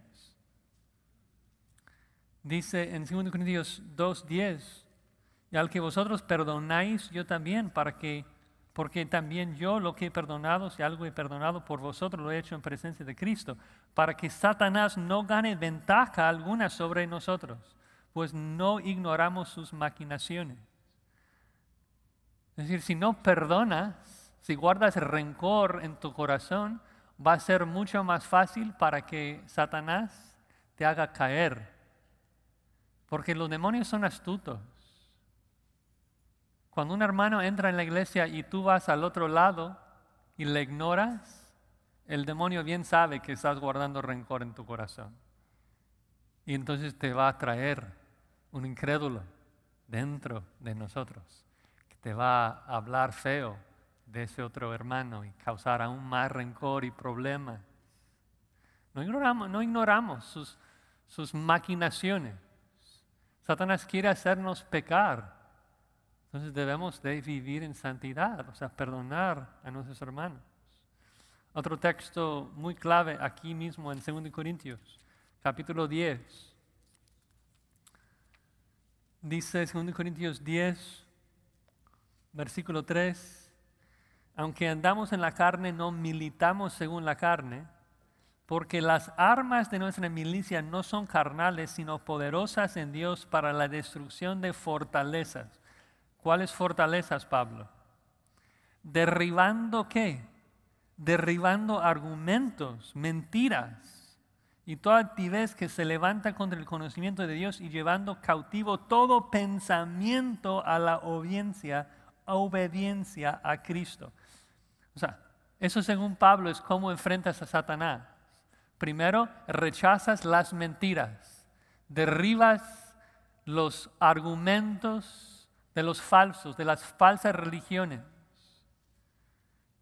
Dice en 2 Corintios 2, 10, y al que vosotros perdonáis, yo también, para que porque también yo lo que he perdonado, si algo he perdonado por vosotros, lo he hecho en presencia de Cristo, para que Satanás no gane ventaja alguna sobre nosotros, pues no ignoramos sus maquinaciones. Es decir, si no perdonas, si guardas rencor en tu corazón, va a ser mucho más fácil para que Satanás te haga caer. Porque los demonios son astutos. Cuando un hermano entra en la iglesia y tú vas al otro lado y le ignoras, el demonio bien sabe que estás guardando rencor en tu corazón. Y entonces te va a traer un incrédulo dentro de nosotros, que te va a hablar feo de ese otro hermano y causar aún más rencor y problemas. No ignoramos, no ignoramos sus, sus maquinaciones. Satanás quiere hacernos pecar entonces debemos de vivir en santidad, o sea, perdonar a nuestros hermanos. Otro texto muy clave aquí mismo en 2 Corintios, capítulo 10. Dice 2 Corintios 10, versículo 3, aunque andamos en la carne, no militamos según la carne, porque las armas de nuestra milicia no son carnales, sino poderosas en Dios para la destrucción de fortalezas ¿Cuáles fortalezas, Pablo? Derribando qué? Derribando argumentos, mentiras y toda actividad que se levanta contra el conocimiento de Dios y llevando cautivo todo pensamiento a la obediencia, obediencia a Cristo. O sea, eso según Pablo es cómo enfrentas a Satanás. Primero, rechazas las mentiras, derribas los argumentos de los falsos, de las falsas religiones.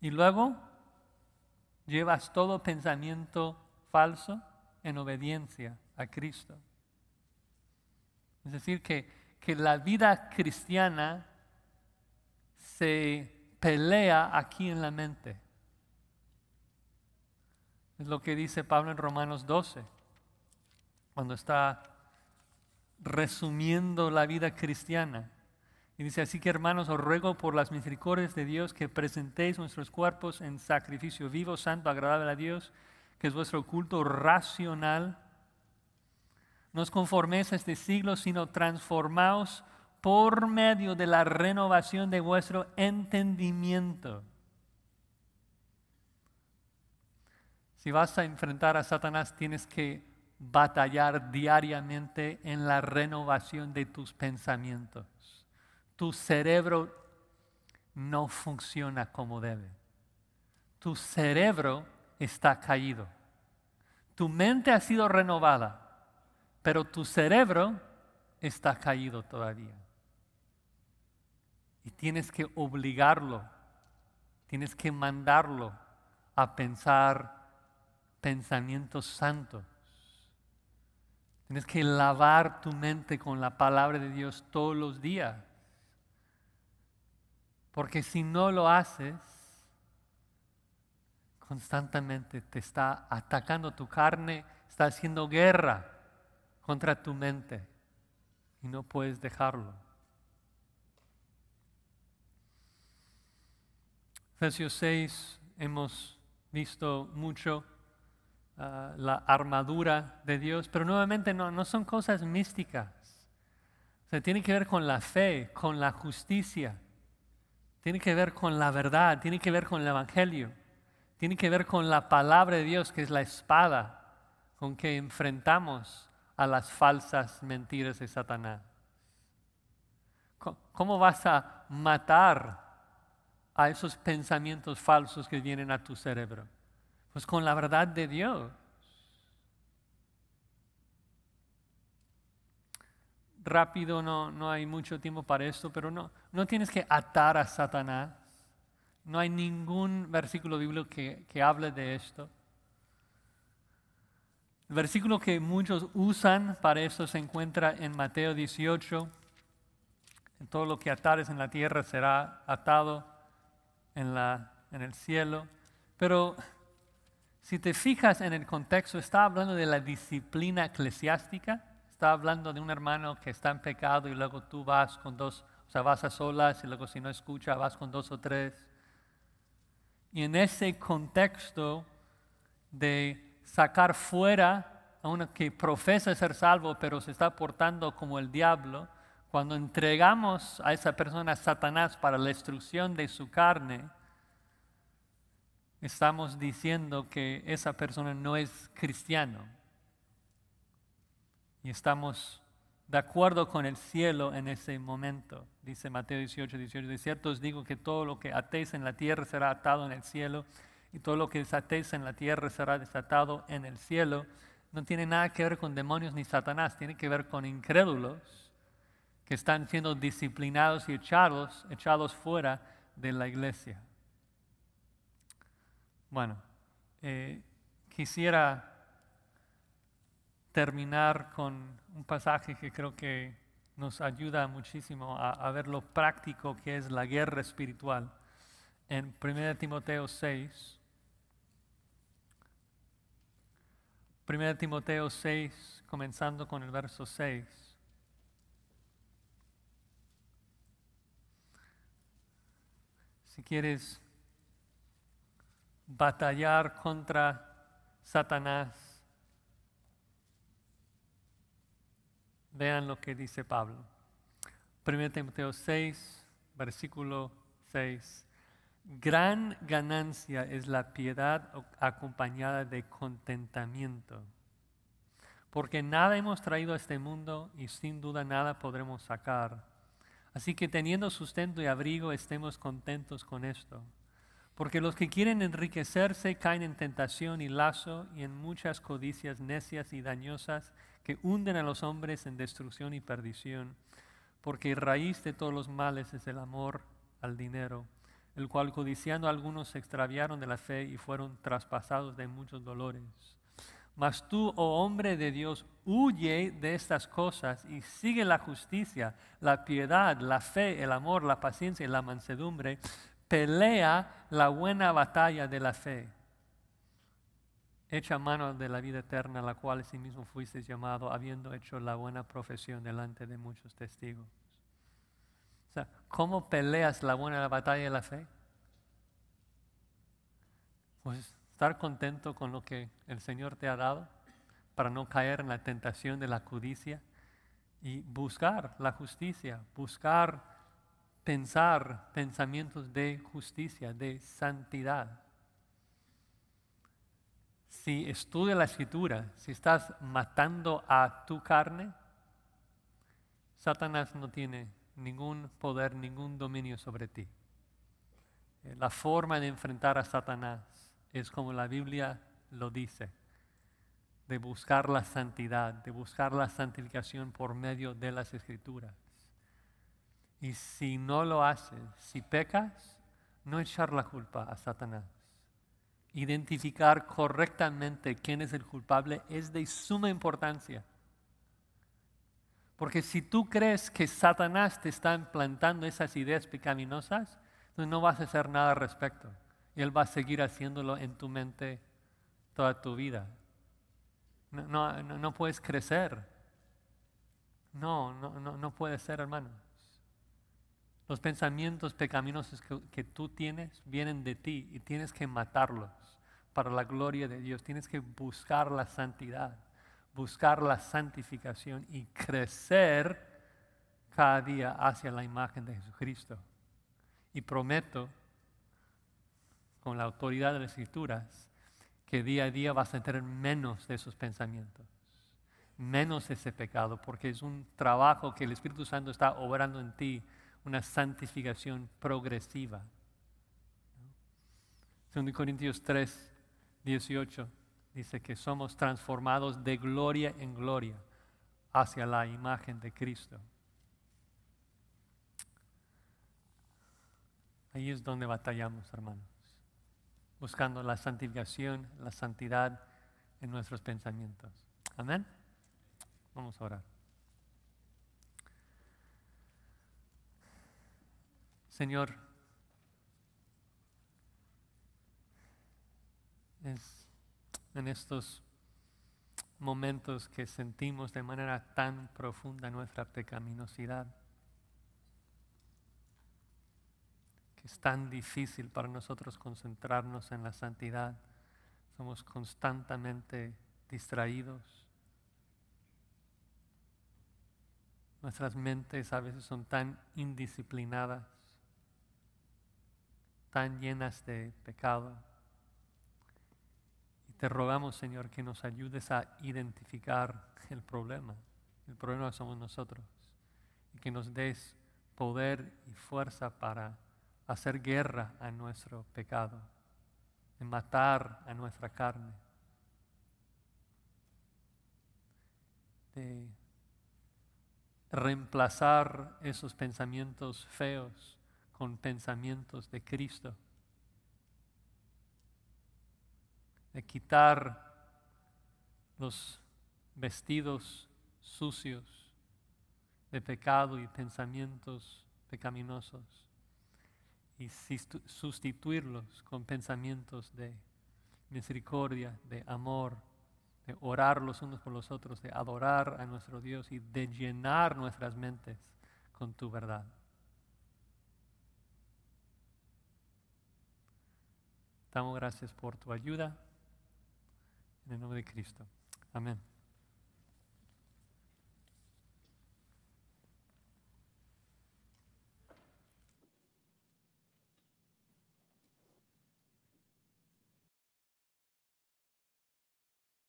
Y luego llevas todo pensamiento falso en obediencia a Cristo. Es decir, que, que la vida cristiana se pelea aquí en la mente. Es lo que dice Pablo en Romanos 12, cuando está resumiendo la vida cristiana. Y dice, así que hermanos, os ruego por las misericordias de Dios que presentéis nuestros cuerpos en sacrificio vivo, santo, agradable a Dios, que es vuestro culto racional. No os conforméis a este siglo, sino transformaos por medio de la renovación de vuestro entendimiento. Si vas a enfrentar a Satanás, tienes que batallar diariamente en la renovación de tus pensamientos tu cerebro no funciona como debe. Tu cerebro está caído. Tu mente ha sido renovada, pero tu cerebro está caído todavía. Y tienes que obligarlo, tienes que mandarlo a pensar pensamientos santos. Tienes que lavar tu mente con la palabra de Dios todos los días. Porque si no lo haces, constantemente te está atacando tu carne, está haciendo guerra contra tu mente y no puedes dejarlo. Efesios 6 hemos visto mucho ah, la armadura de Dios, pero nuevamente no, no son cosas místicas. O tiene que ver con la fe, con la justicia, tiene que ver con la verdad, tiene que ver con el Evangelio, tiene que ver con la palabra de Dios, que es la espada con que enfrentamos a las falsas mentiras de Satanás. ¿Cómo vas a matar a esos pensamientos falsos que vienen a tu cerebro? Pues con la verdad de Dios. Rápido, no, no hay mucho tiempo para esto, pero no, no tienes que atar a Satanás. No hay ningún versículo bíblico que, que hable de esto. El versículo que muchos usan para eso se encuentra en Mateo 18. En todo lo que atares en la tierra será atado en, la, en el cielo. Pero si te fijas en el contexto, está hablando de la disciplina eclesiástica. Está hablando de un hermano que está en pecado y luego tú vas con dos, o sea, vas a solas y luego si no escucha vas con dos o tres. Y en ese contexto de sacar fuera a uno que profesa ser salvo, pero se está portando como el diablo, cuando entregamos a esa persona a Satanás para la destrucción de su carne, estamos diciendo que esa persona no es cristiano. Y estamos de acuerdo con el cielo en ese momento. Dice Mateo 18, 18, de cierto os digo que todo lo que atéis en la tierra será atado en el cielo y todo lo que desatéis en la tierra será desatado en el cielo, no tiene nada que ver con demonios ni Satanás, tiene que ver con incrédulos que están siendo disciplinados y echados, echados fuera de la iglesia. Bueno, eh, quisiera terminar con un pasaje que creo que nos ayuda muchísimo a, ver lo práctico que es la guerra espiritual. En 1 Timoteo 6, 1 Timoteo 6, comenzando con el verso 6. Si quieres batallar contra Satanás, vean lo que dice Pablo. 1 Timoteo 6, versículo 6. Gran ganancia es la piedad acompañada de contentamiento, porque nada hemos traído a este mundo y sin duda nada podremos sacar. Así que teniendo sustento y abrigo, estemos contentos con esto. Porque los que quieren enriquecerse caen en tentación y lazo y en muchas codicias necias y dañosas que hunden a los hombres en destrucción y perdición. Porque raíz de todos los males es el amor al dinero el cual codiciando algunos se extraviaron de la fe y fueron traspasados de muchos dolores. Mas tú, oh hombre de Dios, huye de estas cosas y sigue la justicia, la piedad, la fe, el amor, la paciencia y la mansedumbre. Pelea la buena batalla de la fe. Echa mano de la vida eterna, la cual sí mismo fuiste llamado, habiendo hecho la buena profesión delante de muchos testigos. ¿cómo peleas la buena batalla de la fe? Pues estar contento con lo que el Señor te ha dado para no caer en la tentación de la codicia y buscar la justicia, buscar pensar pensamientos de justicia, de santidad. Si estudias la escritura, si estás matando a tu carne, Satanás no tiene ningún poder, ningún dominio sobre ti. Eh, la forma de enfrentar a Satanás es como la Biblia lo dice, de buscar la santidad, de buscar la santificación por medio de las escrituras. Y si no lo haces, si pecas, no echar la culpa a Satanás. Identificar correctamente quién es el culpable es de suma importancia. Porque si tú crees que Satanás te está implantando esas ideas pecaminosas, entonces no vas a hacer nada al respecto. Y él va a seguir haciéndolo en tu mente toda tu vida. No, no, puedes crecer. No, no, no, no puede ser, hermanos. Los pensamientos pecaminosos que, tú tienes vienen de ti y tienes que matarlos para la gloria de Dios. Tienes que buscar la santidad, buscar la santificación y crecer cada día hacia la imagen de Jesucristo. Y prometo, con la autoridad de las Escrituras, que día a día vas a tener menos de esos pensamientos, menos ese pecado, porque es un trabajo que el Espíritu Santo está obrando en ti, una santificación progresiva. 2 Corintios 3, 18 dice que somos transformados de gloria en gloria hacia la imagen de Cristo. Ahí es donde batallamos, hermanos buscando la santificación, la santidad en nuestros pensamientos. Amén. Vamos a orar. Señor, es en estos momentos que sentimos de manera tan profunda nuestra pecaminosidad es tan difícil para nosotros concentrarnos en la santidad. Somos constantemente distraídos. Nuestras mentes a veces son tan indisciplinadas, tan llenas de pecado. Y te rogamos, Señor, que nos ayudes a identificar el problema. El problema somos nosotros. Y que nos des poder y fuerza para hacer guerra a nuestro pecado, de matar a nuestra carne, de reemplazar esos pensamientos feos con pensamientos de Cristo, de quitar los vestidos sucios de pecado y pensamientos pecaminosos y sustituirlos con pensamientos de misericordia, de amor, de orar los unos por los otros, de adorar a nuestro Dios y de llenar nuestras mentes con tu verdad. Damos gracias por tu ayuda. En el nombre de Cristo. Amén.